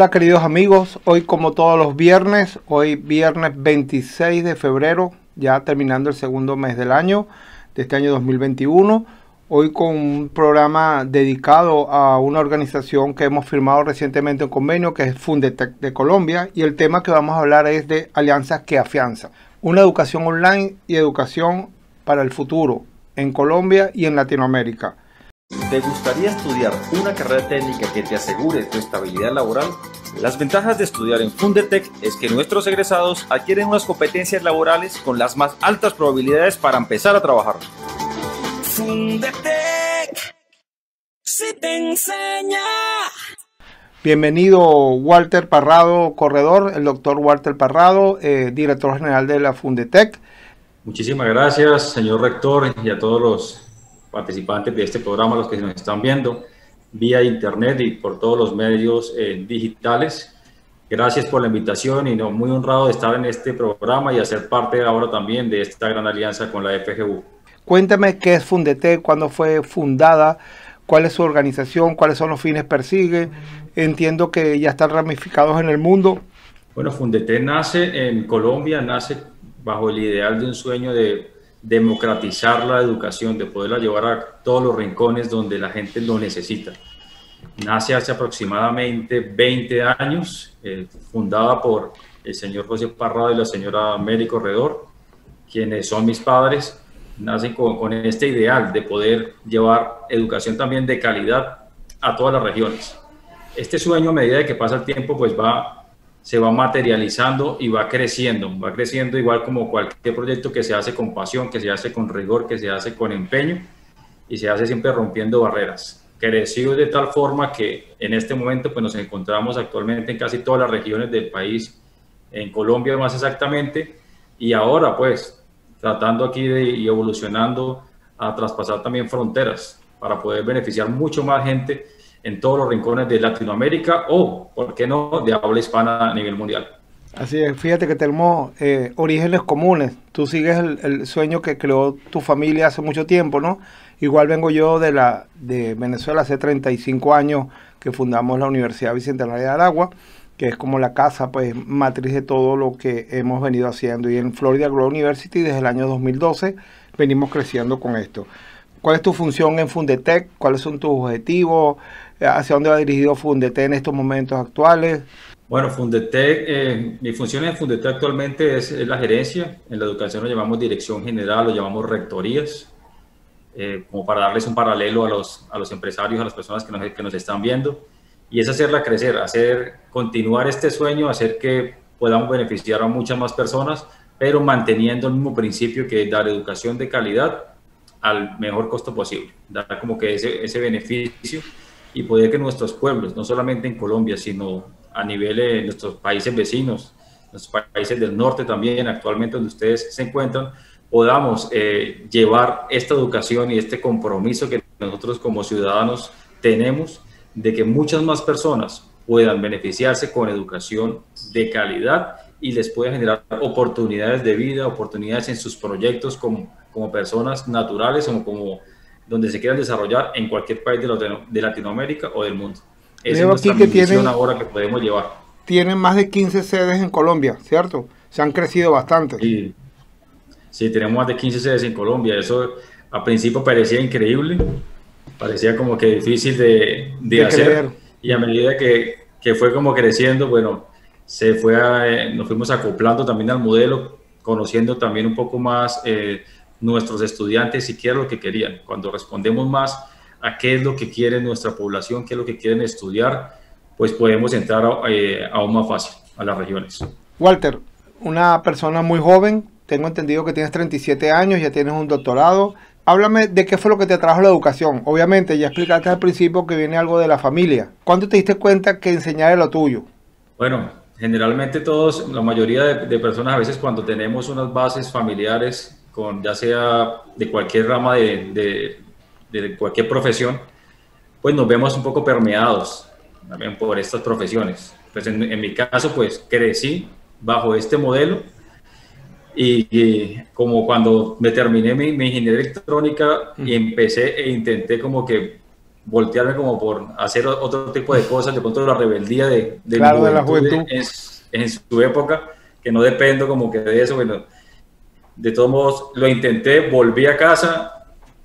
Hola queridos amigos, hoy como todos los viernes, hoy viernes 26 de febrero, ya terminando el segundo mes del año, de este año 2021, hoy con un programa dedicado a una organización que hemos firmado recientemente un convenio, que es Fundetec de Colombia, y el tema que vamos a hablar es de alianzas que afianzan, una educación online y educación para el futuro en Colombia y en Latinoamérica. ¿Te gustaría estudiar una carrera técnica que te asegure tu estabilidad laboral? Las ventajas de estudiar en Fundetec es que nuestros egresados adquieren unas competencias laborales con las más altas probabilidades para empezar a trabajar. Fundetec, si te enseña. Bienvenido Walter Parrado, corredor, el doctor Walter Parrado, eh, director general de la Fundetec. Muchísimas gracias, señor rector, y a todos los participantes de este programa, los que nos están viendo vía internet y por todos los medios eh, digitales. Gracias por la invitación y no, muy honrado de estar en este programa y hacer parte ahora también de esta gran alianza con la FGU. Cuéntame qué es Fundete, cuándo fue fundada, cuál es su organización, cuáles son los fines persigue. Entiendo que ya están ramificados en el mundo. Bueno, Fundete nace en Colombia, nace bajo el ideal de un sueño de democratizar la educación, de poderla llevar a todos los rincones donde la gente lo necesita. Nace hace aproximadamente 20 años, eh, fundada por el señor José Parrado y la señora Mary Corredor, quienes son mis padres, nacen con, con este ideal de poder llevar educación también de calidad a todas las regiones. Este sueño a medida de que pasa el tiempo pues va se va materializando y va creciendo, va creciendo igual como cualquier proyecto que se hace con pasión, que se hace con rigor, que se hace con empeño y se hace siempre rompiendo barreras. Creció de tal forma que en este momento pues nos encontramos actualmente en casi todas las regiones del país, en Colombia más exactamente, y ahora pues tratando aquí de y evolucionando a traspasar también fronteras para poder beneficiar mucho más gente en todos los rincones de Latinoamérica o, ¿por qué no?, de habla hispana a nivel mundial. Así es, fíjate que tenemos eh, orígenes comunes. Tú sigues el, sueño que creó tu familia hace mucho tiempo, ¿no? Igual vengo yo de, la, de Venezuela hace 35 años que fundamos la Universidad Bicentenaria de Aragua, que es como la casa pues matriz de todo lo que hemos venido haciendo. Y en Florida Grow University desde el año 2012 venimos creciendo con esto. ¿Cuál es tu función en Fundetec? ¿Cuáles son tus objetivos? ¿Hacia dónde va dirigido Fundetec en estos momentos actuales? Bueno, Fundetec, eh, mi función en Fundetec actualmente es, la gerencia. En la educación lo llamamos dirección general, lo llamamos rectorías, eh, como para darles un paralelo a los, a los empresarios, a las personas que nos, que nos están viendo. Y es hacerla crecer, hacer continuar este sueño, hacer que podamos beneficiar a muchas más personas, pero manteniendo el mismo principio que es dar educación de calidad al mejor costo posible, dar como que ese, ese beneficio y poder que nuestros pueblos, no solamente en Colombia, sino a nivel de nuestros países vecinos, nuestros países del norte también, actualmente donde ustedes se encuentran, podamos eh, llevar esta educación y este compromiso que nosotros como ciudadanos tenemos de que muchas más personas puedan beneficiarse con educación de calidad y les pueda generar oportunidades de vida, oportunidades en sus proyectos como como personas naturales o como donde se quieran desarrollar en cualquier país de, Latinoamérica o del mundo. Esa es nuestra aquí que tienen, ahora que podemos llevar. Tienen más de 15 sedes en Colombia, ¿cierto? Se han crecido bastante. Sí, sí tenemos más de 15 sedes en Colombia. Eso a principio parecía increíble, parecía como que difícil de, de, hacer. Y a medida que, que, fue como creciendo, bueno, se fue eh, nos fuimos acoplando también al modelo, conociendo también un poco más eh, nuestros estudiantes si quieren lo que querían. Cuando respondemos más a qué es lo que quiere nuestra población, qué es lo que quieren estudiar, pues podemos entrar eh, aún más fácil a las regiones. Walter, una persona muy joven, tengo entendido que tienes 37 años, ya tienes un doctorado. Háblame de qué fue lo que te trajo la educación. Obviamente, ya explicaste al principio que viene algo de la familia. ¿Cuándo te diste cuenta que enseñar es lo tuyo? Bueno, generalmente todos, la mayoría de, de personas a veces cuando tenemos unas bases familiares con ya sea de cualquier rama de, de, cualquier profesión, pues nos vemos un poco permeados también por estas profesiones. Pues en, mi caso, pues crecí bajo este modelo y, como cuando me terminé mi, mi ingeniería electrónica y empecé e intenté como que voltearme como por hacer otro tipo de cosas, de pronto la rebeldía de, de, la juventud. En, su época, que no dependo como que de eso, bueno, de todos modos lo intenté, volví a casa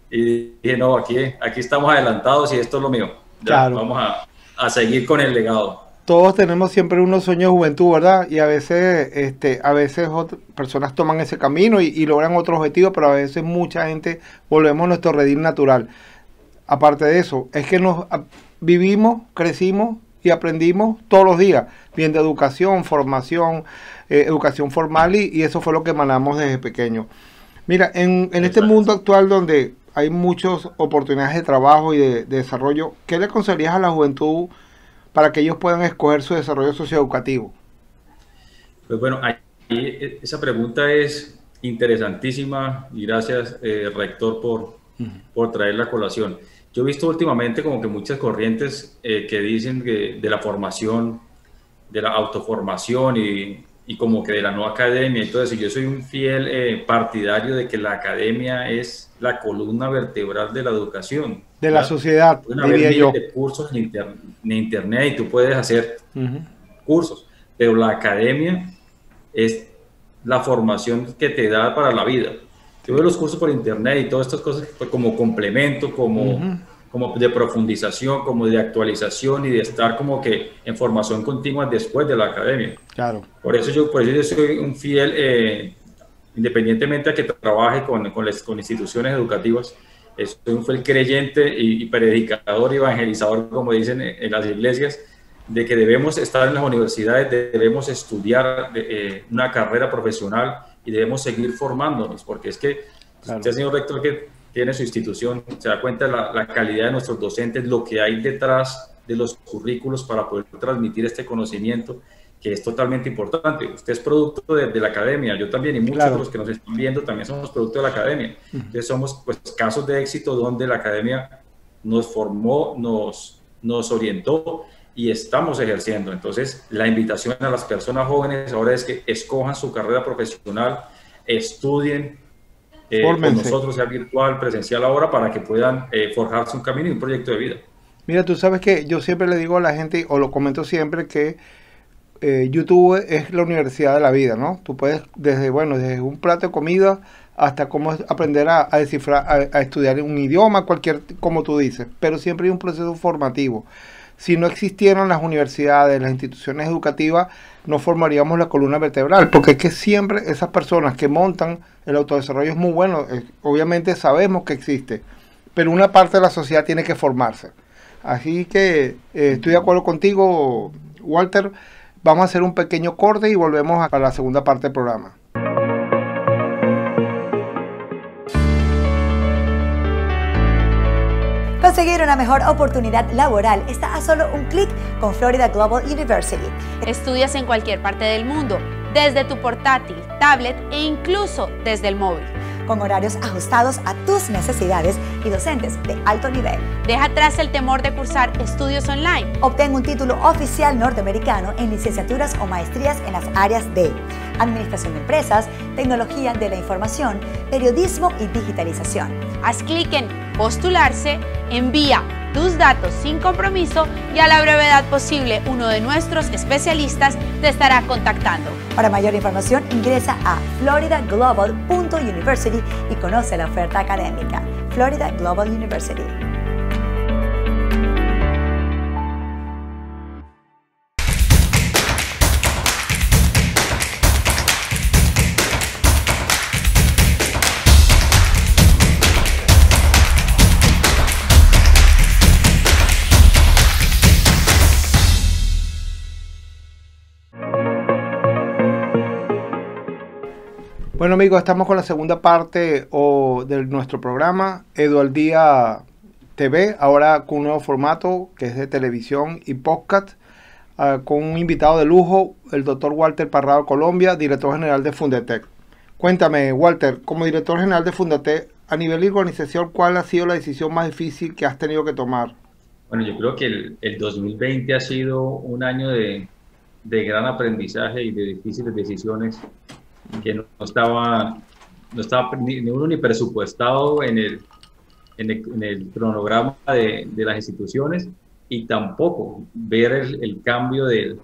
y dije, no, aquí, aquí estamos adelantados y esto es lo mío. claro. Vamos a, a seguir con el legado todos tenemos siempre unos sueños de juventud, ¿verdad? Y a veces, este, a veces otras personas toman ese camino y, logran otro objetivo, pero a veces mucha gente volvemos a nuestro redil natural. Aparte de eso, es que nos vivimos, crecimos y aprendimos todos los días, bien de educación, formación, eh, educación formal y, eso fue lo que emanamos desde pequeño. Mira, en, este mundo actual donde hay muchas oportunidades de trabajo y de, de desarrollo, ¿qué le aconsejarías a la juventud? para que ellos puedan escoger su desarrollo socioeducativo? Pues bueno, esa pregunta es interesantísima y gracias, eh, rector, por, por traer la colación. Yo he visto últimamente como que muchas corrientes eh, que dicen que de la formación, de la autoformación y, y, como que de la no academia y todo eso. Yo soy un fiel eh, partidario de que la academia es la columna vertebral de la educación de la sociedad, diría yo. De cursos en, internet y tú puedes hacer cursos, pero la academia es la formación que te da para la vida. Yo veo los cursos por internet y todas estas cosas pues, como complemento, como, como de profundización, como de actualización y de estar como que en formación continua después de la academia. Claro. Por eso yo, por eso yo soy un fiel, eh, independientemente a que trabaje con, con, las, con instituciones educativas, soy un fiel creyente y, predicador y evangelizador, como dicen en, las iglesias, de que debemos estar en las universidades, debemos estudiar eh, una carrera profesional y debemos seguir formándonos, porque es que usted, señor rector, que tiene su institución, se da cuenta de la, la, calidad de nuestros docentes, lo que hay detrás de los currículos para poder transmitir este conocimiento que es totalmente importante. Usted es producto de, la academia, yo también, y muchos de los que nos están viendo también somos producto de la academia. Entonces somos pues, casos de éxito donde la academia nos formó, nos, nos orientó y estamos ejerciendo. Entonces la invitación a las personas jóvenes ahora es que escojan su carrera profesional, estudien, eh, con nosotros, sea virtual, presencial ahora, para que puedan eh, forjarse un camino y un proyecto de vida. Mira, tú sabes que yo siempre le digo a la gente, o lo comento siempre, que eh, YouTube es la universidad de la vida, ¿no? Tú puedes, desde, bueno, desde un plato de comida hasta cómo aprender a, descifrar, a, estudiar un idioma, cualquier, como tú dices, pero siempre hay un proceso formativo. Si no existieran las universidades, las instituciones educativas, no formaríamos la columna vertebral, porque es que siempre esas personas que montan el autodesarrollo es muy bueno, obviamente sabemos que existe, pero una parte de la sociedad tiene que formarse. Así que eh, estoy de acuerdo contigo, Walter. Vamos a hacer un pequeño corte y volvemos a la segunda parte del programa. Conseguir una mejor oportunidad laboral está a solo un clic con Florida Global University. Estudias en cualquier parte del mundo, desde tu portátil, tablet e incluso desde el móvil con horarios ajustados a tus necesidades y docentes de alto nivel. Deja atrás el temor de cursar estudios online. Obtén un título oficial norteamericano en licenciaturas o maestrías en las áreas de Administración de Empresas, Tecnología de la Información, Periodismo y Digitalización. Haz clic en Postularse, envía tus datos sin compromiso y a la brevedad posible uno de nuestros especialistas te estará contactando. Para mayor información ingresa a floridaglobal.university y conoce la oferta académica. Florida Global University. Bueno amigos, estamos con la segunda parte de nuestro programa, Edu al Día TV, ahora con un nuevo formato que es de televisión y podcast, ah, con un invitado de lujo, el doctor Walter Parrado Colombia, director general de Fundetec. Cuéntame, Walter, como director general de Fundetec, a nivel de organización, ¿cuál ha sido la decisión más difícil que has tenido que tomar? Bueno, yo creo que el, 2020 ha sido un año de, de gran aprendizaje y de difíciles decisiones que no estaba, no estaba ni, uno ni presupuestado en el, en el, cronograma de, de, las instituciones y tampoco ver el, cambio del,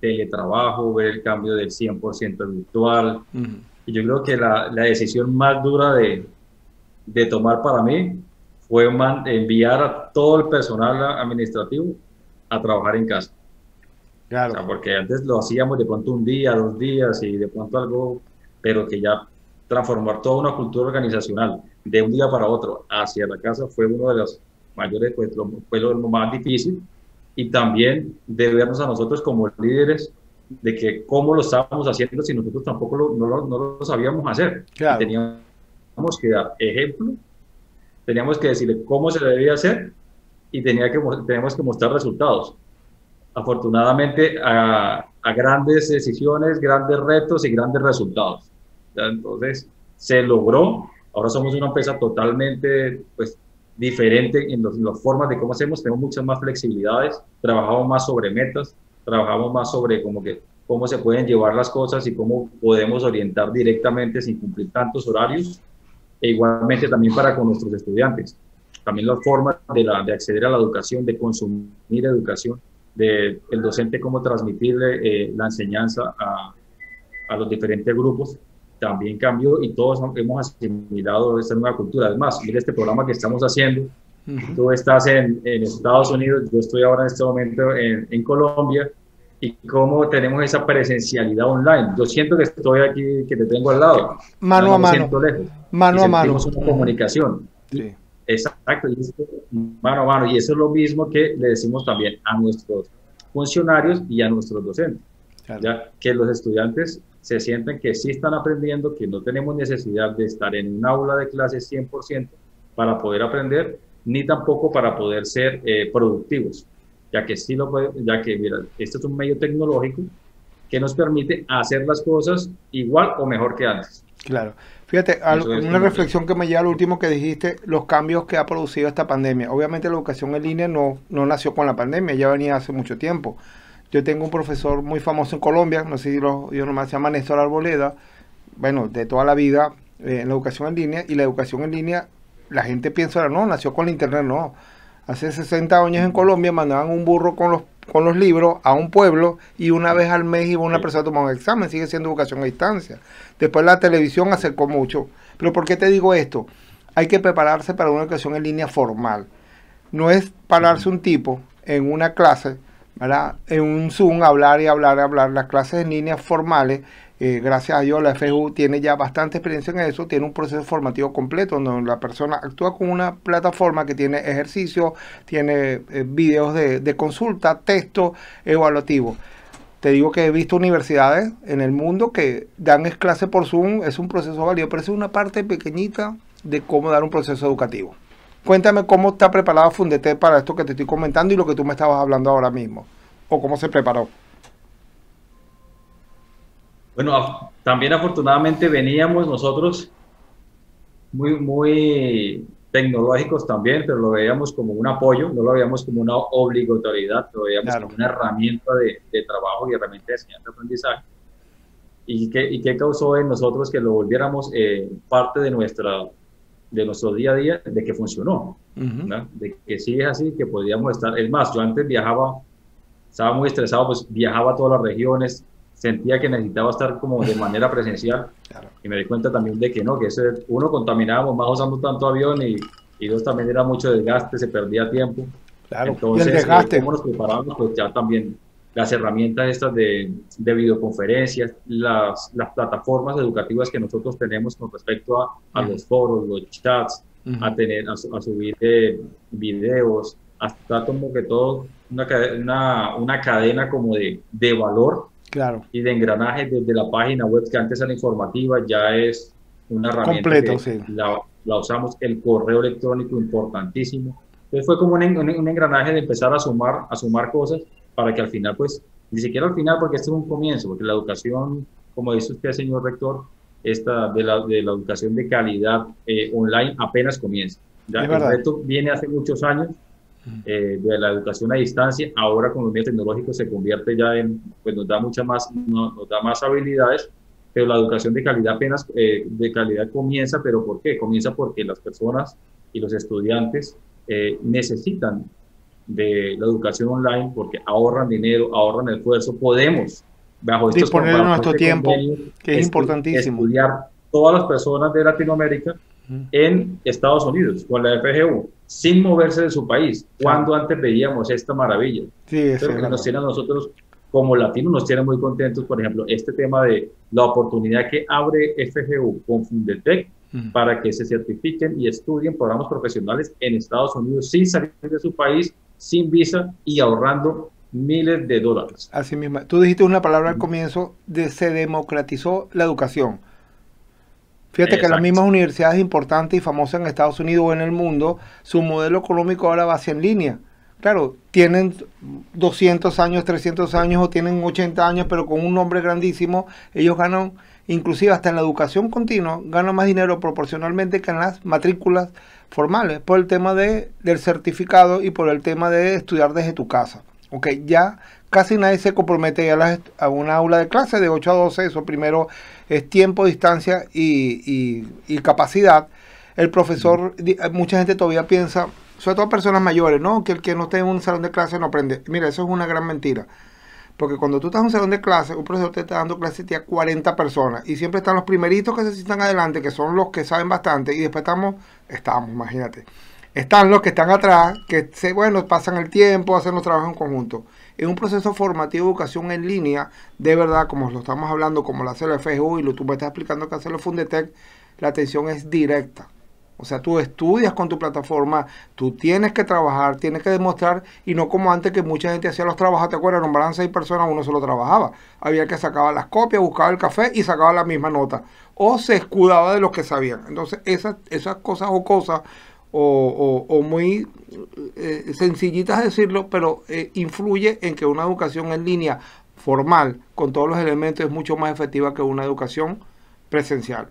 teletrabajo, ver el cambio del 100% virtual. Y yo creo que la, la decisión más dura de, de, tomar para mí fue enviar a todo el personal administrativo a trabajar en casa. Claro. porque antes lo hacíamos de pronto un día, dos días y de pronto algo, pero que ya transformar toda una cultura organizacional de un día para otro hacia la casa fue uno de los mayores, pues lo, fue lo más difícil y también de vernos a nosotros como líderes de que cómo lo estábamos haciendo si nosotros tampoco lo, no, lo, no, lo, sabíamos hacer. Teníamos que dar ejemplo, teníamos que decirle cómo se debía hacer y tenía que, teníamos que mostrar resultados. Afortunadamente, a, a grandes decisiones, grandes retos y grandes resultados. Entonces, se logró. Ahora somos una empresa totalmente pues, diferente en, las formas de cómo hacemos. Tenemos muchas más flexibilidades, trabajamos más sobre metas, trabajamos más sobre cómo, que, cómo se pueden llevar las cosas y cómo podemos orientar directamente sin cumplir tantos horarios. E igualmente también para con nuestros estudiantes. También las formas de, la, de acceder a la educación, de consumir educación, de el docente cómo transmitirle eh, la enseñanza a, a los diferentes grupos también cambió y todos hemos asimilado esta nueva cultura. Además, mira este programa que estamos haciendo. Tú estás en, en, Estados Unidos, yo estoy ahora en este momento en, en, Colombia y cómo tenemos esa presencialidad online. Yo siento que estoy aquí, que te tengo al lado. Mano a mano. Mano a mano. una comunicación. Sí. Exacto, y mano a mano. Y eso es lo mismo que le decimos también a nuestros funcionarios y a nuestros docentes. Ya que los estudiantes se sienten que sí están aprendiendo, que no tenemos necesidad de estar en un aula de clases 100% para poder aprender, ni tampoco para poder ser eh, productivos, ya que sí lo puede, ya que mira, este es un medio tecnológico que nos permite hacer las cosas igual o mejor que antes. Claro. Fíjate, una reflexión que me lleva al último que dijiste, los cambios que ha producido esta pandemia. Obviamente la educación en línea no, no nació con la pandemia, ya venía hace mucho tiempo. Yo tengo un profesor muy famoso en Colombia, no sé si lo, yo nomás se llama Néstor Arboleda, bueno, de toda la vida eh, en la educación en línea, y la educación en línea, la gente piensa, no, nació con el internet, no. Hace 60 años en Colombia mandaban un burro con los, con los libros a un pueblo y una vez al mes iba una persona a tomar un examen, sigue siendo educación a distancia. Después la televisión acercó mucho. Pero ¿por qué te digo esto? Hay que prepararse para una educación en línea formal. No es pararse un tipo en una clase en un Zoom hablar y hablar y hablar. Las clases en línea formales, eh, gracias a Dios, la FU tiene ya bastante experiencia en eso, tiene un proceso formativo completo donde la persona actúa con una plataforma que tiene ejercicio, tiene eh, videos de, consulta, texto evaluativo. Te digo que he visto universidades en el mundo que dan clases por Zoom, es un proceso válido, pero es una parte pequeñita de cómo dar un proceso educativo. Cuéntame cómo está preparado Fundete para esto que te estoy comentando y lo que tú me estabas hablando ahora mismo. O cómo se preparó. Bueno, también afortunadamente veníamos nosotros muy, muy tecnológicos también, pero lo veíamos como un apoyo, no lo veíamos como una obligatoriedad, lo veíamos como una herramienta de, de, trabajo y herramienta de enseñanza-aprendizaje. ¿Y qué, ¿Y qué causó en nosotros que lo volviéramos eh, parte de nuestra de nuestro día a día de que funcionó, de que sí es así, que podíamos estar. Es más, yo antes viajaba, estaba muy estresado, pues viajaba a todas las regiones, sentía que necesitaba estar como de manera presencial y me di cuenta también de que no, que ese, uno contaminaba más usando tanto avión y, y dos también era mucho desgaste, se perdía tiempo. Claro, Entonces, y el desgaste. ¿cómo nos preparamos? Pues ya también las herramientas estas de, de videoconferencias, las, las, plataformas educativas que nosotros tenemos con respecto a, a los foros, los chats, a, tener, a, subir eh, videos, hasta como que todo, una, una, una cadena como de, de valor claro. y de engranaje desde la página web que antes era informativa, ya es una herramienta Completo, sí. la, la, usamos, el correo electrónico importantísimo. Entonces fue como un, un, engranaje de empezar a sumar, a sumar cosas para que al final, pues, ni siquiera al final, porque este es un comienzo, porque la educación, como dice usted, señor rector, esta de la, de la educación de calidad eh, online apenas comienza. Ya, el reto viene hace muchos años eh, de la educación a distancia, ahora con los medios tecnológicos se convierte ya en, pues nos da mucha más, nos da más habilidades, pero la educación de calidad apenas, eh, de calidad comienza, pero ¿por qué? Comienza porque las personas y los estudiantes eh, necesitan de la educación online porque ahorran dinero, ahorran esfuerzo. Podemos, bajo estos disponer nuestro tiempo, que es importantísimo. Estudiar todas las personas de Latinoamérica en Estados Unidos con la FGU sin moverse de su país, cuando antes veíamos esta maravilla. Sí, Pero que nos tiene a nosotros como latinos, nos tiene muy contentos, por ejemplo, este tema de la oportunidad que abre FGU con Fundetec para que se certifiquen y estudien programas profesionales en Estados Unidos sin salir de su país, sin visa y ahorrando miles de dólares. Así mismo. Tú dijiste una palabra al comienzo de se democratizó la educación. Fíjate que las mismas universidades importantes y famosas en Estados Unidos o en el mundo, su modelo económico ahora va hacia en línea. Claro, tienen 200 años, 300 años o tienen 80 años, pero con un nombre grandísimo, ellos ganan, inclusive hasta en la educación continua, ganan más dinero proporcionalmente que en las matrículas formales, por el tema de, del certificado y por el tema de estudiar desde tu casa. Ok, ya casi nadie se compromete a, a una aula de clase de 8 a 12, eso primero es tiempo, distancia y, capacidad. El profesor, mucha gente todavía piensa, sobre todo personas mayores, ¿no? Que el que no esté en un salón de clase no aprende. Mira, eso es una gran mentira. Porque cuando tú estás en un salón de clase, un profesor te está dando clase a 40 personas. Y siempre están los primeritos que se sientan adelante, que son los que saben bastante. Y después estamos, estamos, imagínate. Están los que están atrás, que se, bueno, pasan el tiempo, hacen los trabajos en conjunto en un proceso formativo de educación en línea, de verdad, como lo estamos hablando, como lo hace la FGU y lo tú me estás explicando que hace la Fundetec, la atención es directa. O sea, tú estudias con tu plataforma, tú tienes que trabajar, tienes que demostrar, y no como antes que mucha gente hacía los trabajos, ¿te acuerdas? Nombraban seis personas, uno solo trabajaba. Había que sacar las copias, buscaba el café y sacaba la misma nota. O se escudaba de los que sabían. Entonces, esas, esas cosas o cosas o, muy eh, sencillitas decirlo, pero eh, influye en que una educación en línea formal, con todos los elementos, es mucho más efectiva que una educación presencial.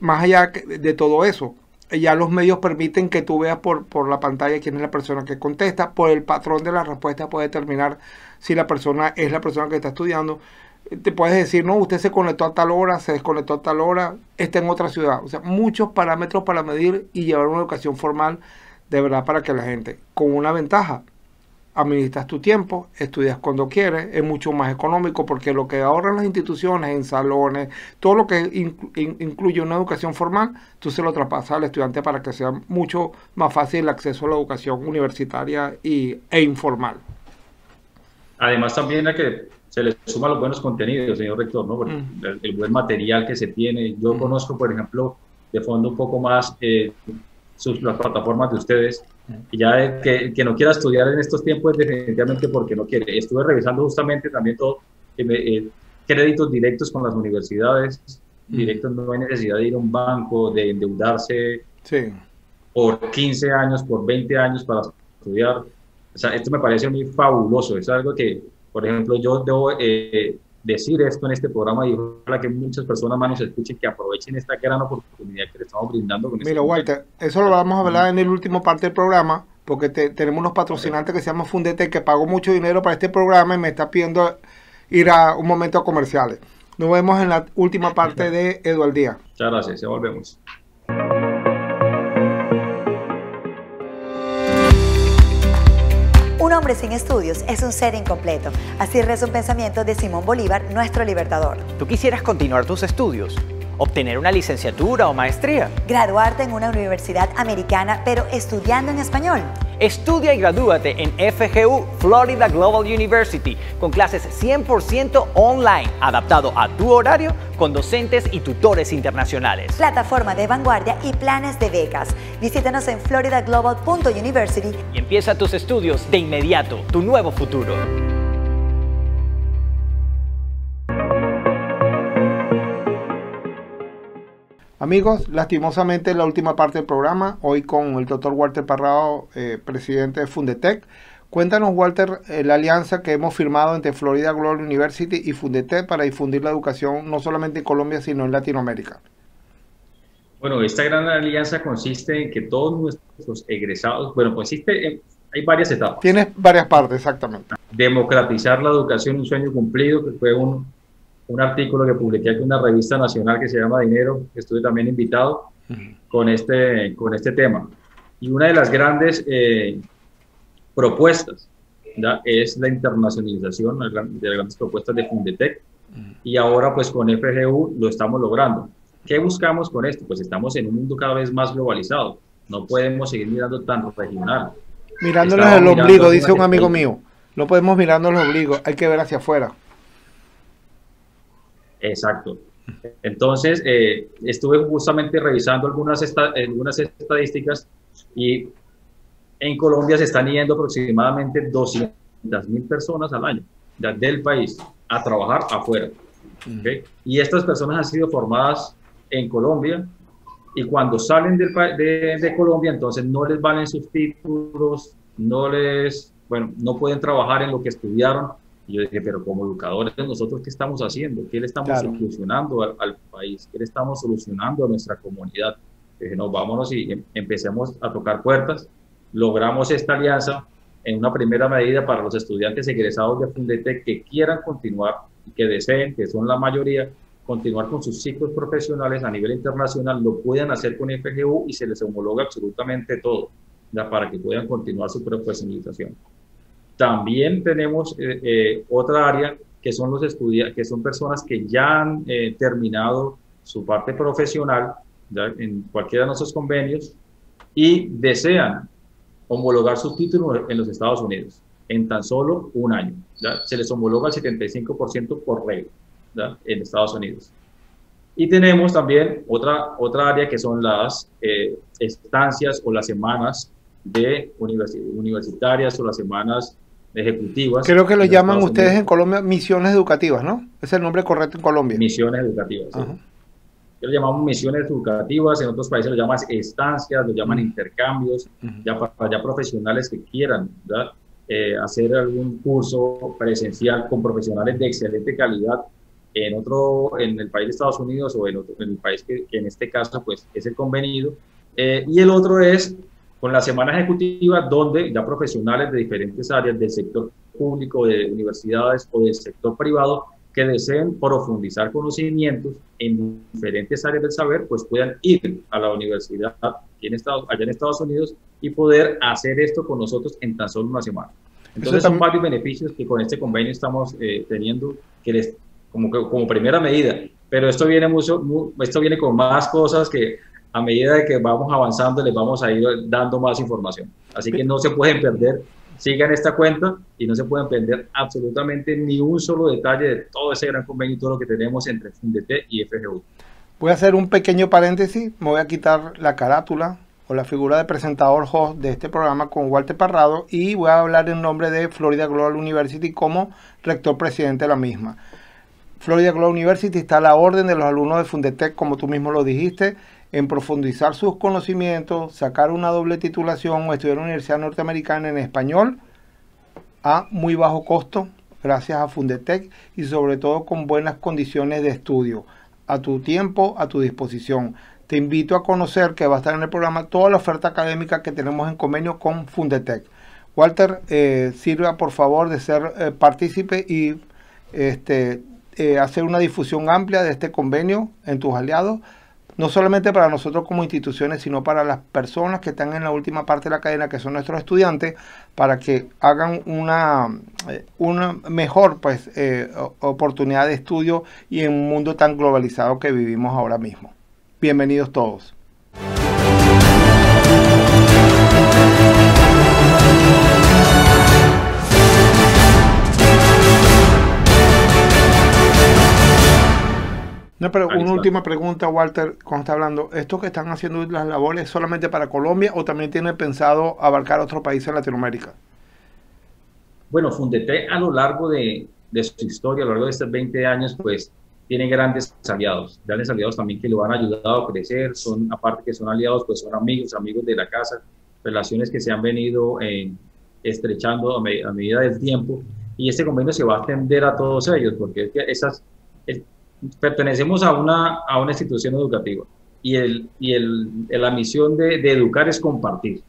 Más allá de todo eso, ya los medios permiten que tú veas por, por la pantalla quién es la persona que contesta, por el patrón de la respuesta puede determinar si la persona es la persona que está estudiando te puedes decir, no, usted se conectó a tal hora, se desconectó a tal hora, está en otra ciudad. O sea, muchos parámetros para medir y llevar una educación formal de verdad para que la gente, con una ventaja, administras tu tiempo, estudias cuando quieres, es mucho más económico porque lo que ahorran las instituciones en salones, todo lo que incluye una educación formal, tú se lo traspasas al estudiante para que sea mucho más fácil el acceso a la educación universitaria y, e informal. Además también hay que se le suma los buenos contenidos, señor rector, ¿no? Mm. el, buen material que se tiene. Yo mm. conozco, por ejemplo, de fondo un poco más eh, sus, las plataformas de ustedes. Mm. Y ya que, que, no quiera estudiar en estos tiempos definitivamente porque no quiere. Estuve revisando justamente también todo, eh, créditos directos con las universidades, directos, no hay necesidad de ir a un banco, de endeudarse sí. por 15 años, por 20 años para estudiar. O sea, esto me parece muy fabuloso, es algo que por ejemplo, yo debo eh, decir esto en este programa y ojalá que muchas personas más nos escuchen, que aprovechen esta gran oportunidad que le estamos brindando. Con este Mira, Walter, eso lo vamos a hablar en el último parte del programa, porque tenemos unos patrocinantes que se llaman Fundete, que pagó mucho dinero para este programa y me está pidiendo ir a un momento a comerciales. Nos vemos en la última parte de Eduard Díaz. Muchas gracias, ya volvemos. Un hombre sin estudios es un ser incompleto. Así reza un pensamiento de Simón Bolívar, nuestro libertador. ¿Tú quisieras continuar tus estudios? Obtener una licenciatura o maestría. Graduarte en una universidad americana, pero estudiando en español. Estudia y gradúate en FGU Florida Global University con clases 100% online, adaptado a tu horario con docentes y tutores internacionales. Plataforma de vanguardia y planes de becas. Visítanos en floridaglobal.university y empieza tus estudios de inmediato, tu nuevo futuro. Amigos, lastimosamente la última parte del programa, hoy con el doctor Walter Parrado, eh, presidente de Fundetec. Cuéntanos, Walter, eh, la alianza que hemos firmado entre Florida Global University y Fundetec para difundir la educación no solamente en Colombia, sino en Latinoamérica. Bueno, esta gran alianza consiste en que todos nuestros egresados, bueno, consiste en, hay varias etapas. Tienes varias partes, exactamente. Democratizar la educación, un sueño cumplido, que fue un, un artículo que publiqué aquí en una revista nacional que se llama Dinero, que estuve también invitado con, este, con este tema. Y una de las grandes eh, propuestas es la internacionalización de las grandes propuestas de Fundetec. Y ahora pues con FGU lo estamos logrando. ¿Qué buscamos con esto? Pues estamos en un mundo cada vez más globalizado. No podemos seguir mirando tan regional. Mirándoles el ombligo, dice un amigo mío. No podemos mirarnos el ombligo, hay que ver hacia afuera. Exacto. Entonces, eh, estuve justamente revisando algunas, algunas estadísticas y en Colombia se están yendo aproximadamente 200 mil personas al año del país a trabajar afuera. Y estas personas han sido formadas en Colombia y cuando salen del, de, de, Colombia, entonces no les valen sus títulos, no les, bueno, no pueden trabajar en lo que estudiaron. Y yo dije, pero como educadores, ¿nosotros qué estamos haciendo? ¿Qué le estamos solucionando al, país? ¿Qué le estamos solucionando a nuestra comunidad? Dije, no, vámonos y em, empecemos a tocar puertas. Logramos esta alianza en una primera medida para los estudiantes egresados de Fundete que quieran continuar y que deseen, que son la mayoría, continuar con sus ciclos profesionales a nivel internacional, lo puedan hacer con FGU y se les homologa absolutamente todo ya, para que puedan continuar su profesionalización. También tenemos eh, eh, otra área que son los estudiantes, que son personas que ya han eh, terminado su parte profesional en cualquiera de nuestros convenios y desean homologar su título en los Estados Unidos en tan solo un año. ¿ya? Se les homologa el 75% por regla en Estados Unidos. Y tenemos también otra, otra área que son las eh, estancias o las semanas de universitarias o las semanas ejecutivas. Creo que lo llaman ustedes en Colombia misiones educativas, ¿no? Es el nombre correcto en Colombia. Misiones educativas. Sí. Lo llamamos misiones educativas, en otros países lo llaman estancias, lo llaman intercambios, ya para ya profesionales que quieran eh, hacer algún curso presencial con profesionales de excelente calidad en otro, en el país de Estados Unidos o en, otro, en el país que, en este caso pues es el convenido. Eh, y el otro es con la semana ejecutiva donde ya profesionales de diferentes áreas del sector público, de universidades o del sector privado que deseen profundizar conocimientos en diferentes áreas del saber, pues puedan ir a la universidad en Estados, allá en Estados Unidos y poder hacer esto con nosotros en tan solo una semana. Entonces son varios beneficios que con este convenio estamos eh, teniendo que les como, como primera medida. Pero esto viene, mucho, esto viene con más cosas que a medida que vamos avanzando les vamos a ir dando más información. Así que no se pueden perder, sigan esta cuenta y no se pueden perder absolutamente ni un solo detalle de todo ese gran convenio y todo lo que tenemos entre Fundete y FGU. Voy a hacer un pequeño paréntesis, me voy a quitar la carátula o la figura de presentador host de este programa con Walter Parrado y voy a hablar en nombre de Florida Global University como rector presidente de la misma. Florida Global University está a la orden de los alumnos de Fundetec, como tú mismo lo dijiste, en profundizar sus conocimientos, sacar una doble titulación o estudiar en la Universidad Norteamericana en español a muy bajo costo, gracias a Fundetec y sobre todo con buenas condiciones de estudio, a tu tiempo, a tu disposición. Te invito a conocer que va a estar en el programa toda la oferta académica que tenemos en convenio con Fundetec. Walter, eh, sirva por favor de ser eh, partícipe y este, eh, hacer una difusión amplia de este convenio en tus aliados, no solamente para nosotros como instituciones, sino para las personas que están en la última parte de la cadena, que son nuestros estudiantes, para que hagan una, eh, una mejor pues, eh, oportunidad de estudio y en un mundo tan globalizado que vivimos ahora mismo. Bienvenidos todos. Una, última pregunta, Walter, cuando está hablando, ¿esto que están haciendo las labores solamente para Colombia o también tiene pensado abarcar otros países en Latinoamérica? Bueno, Fundete a lo largo de, su historia, a lo largo de estos 20 años, pues tiene grandes aliados, grandes aliados también que lo han ayudado a crecer, son, aparte que son aliados, pues son amigos, amigos de la casa, relaciones que se han venido eh, estrechando a, medida del tiempo, y este convenio se va a extender a todos ellos, porque esas, pertenecemos a una, a una institución educativa y, el, y el, la misión de, de, educar es compartir.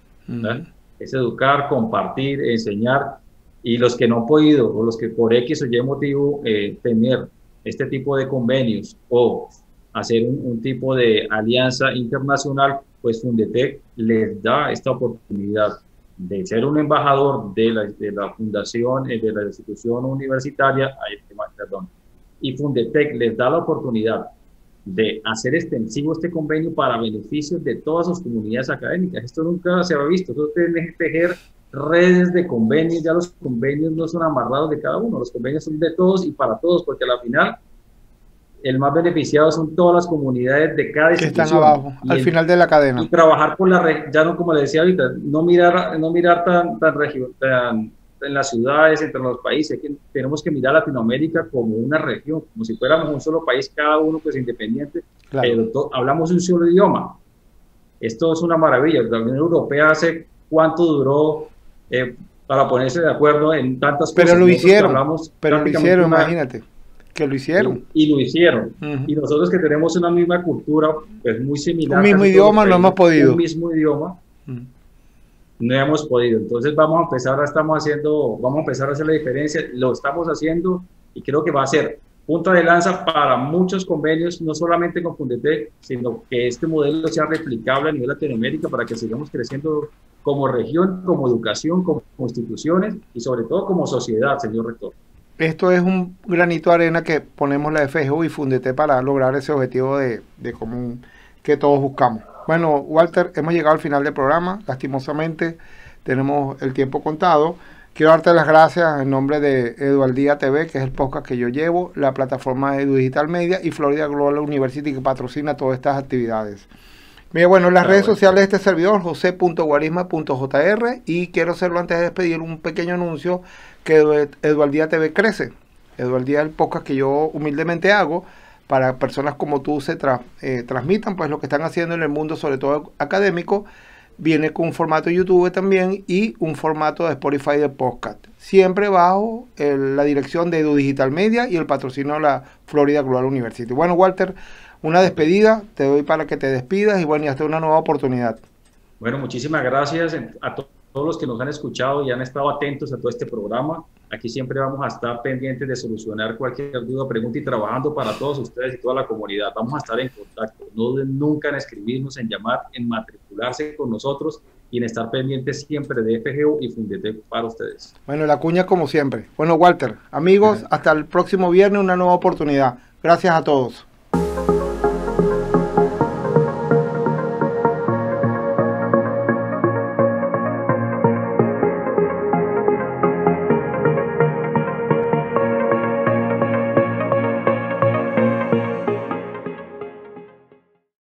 Es educar, compartir, enseñar. Y los que no han podido o los que por X o Y motivo eh, tener este tipo de convenios o hacer un, tipo de alianza internacional, pues Fundetec les da esta oportunidad de ser un embajador de la, de la fundación, eh, de la institución universitaria, perdón, y Fundetec les da la oportunidad de hacer extensivo este convenio para beneficio de todas sus comunidades académicas. Esto nunca se había visto. Esto tiene que tejer redes de convenios. Ya los convenios no son amarrados de cada uno. Los convenios son de todos y para todos, porque al final el más beneficiado son todas las comunidades de cada que están abajo, al final de la cadena. Y trabajar por la ya no como le decía ahorita, no mirar, no mirar tan, tan, tan en las ciudades, entre los países, que tenemos que mirar Latinoamérica como una región, como si fuéramos un solo país, cada uno pues independiente, pero hablamos un solo idioma. Esto es una maravilla. La Unión Europea hace cuánto duró eh, para ponerse de acuerdo en tantas cosas. Pero lo hicieron, pero lo hicieron, imagínate que lo hicieron. Y, lo hicieron. Y nosotros que tenemos una misma cultura, pues muy similar. Un mismo idioma no hemos podido. Un mismo idioma. No hemos podido. Entonces vamos a empezar, a, estamos haciendo, vamos a empezar a hacer la diferencia. Lo estamos haciendo y creo que va a ser punta de lanza para muchos convenios, no solamente con Fundetec, sino que este modelo sea replicable a nivel Latinoamérica para que sigamos creciendo como región, como educación, como instituciones y sobre todo como sociedad, señor rector esto es un granito de arena que ponemos la FGU y Fundete para lograr ese objetivo de, común que todos buscamos. Bueno, Walter, hemos llegado al final del programa. Lastimosamente tenemos el tiempo contado. Quiero darte las gracias en nombre de Edualdía TV, que es el podcast que yo llevo, la plataforma Edu Digital Media y Florida Global University que patrocina todas estas actividades. Mira, bueno, las redes sociales de este servidor, jose.guarisma.jr y quiero hacerlo antes de despedir un pequeño anuncio que Eduardía TV crece. Eduardía es el podcast que yo humildemente hago para personas como tú se eh, transmitan pues lo que están haciendo en el mundo, sobre todo académico. Viene con un formato de YouTube también y un formato de Spotify de podcast. Siempre bajo la dirección de Edu Digital Media y el patrocinio de la Florida Global University. Bueno, Walter, una despedida. Te doy para que te despidas y bueno, y hasta una nueva oportunidad. Bueno, muchísimas gracias a todos los que nos han escuchado y han estado atentos a todo este programa. Aquí siempre vamos a estar pendientes de solucionar cualquier duda, pregunta y trabajando para todos ustedes y toda la comunidad. Vamos a estar en contacto. No duden nunca en escribirnos, en llamar, en matricularse con nosotros y en estar pendientes siempre de FGU y Fundete para ustedes. Bueno, la cuña como siempre. Bueno, Walter, amigos, hasta el próximo viernes una nueva oportunidad. Gracias a todos.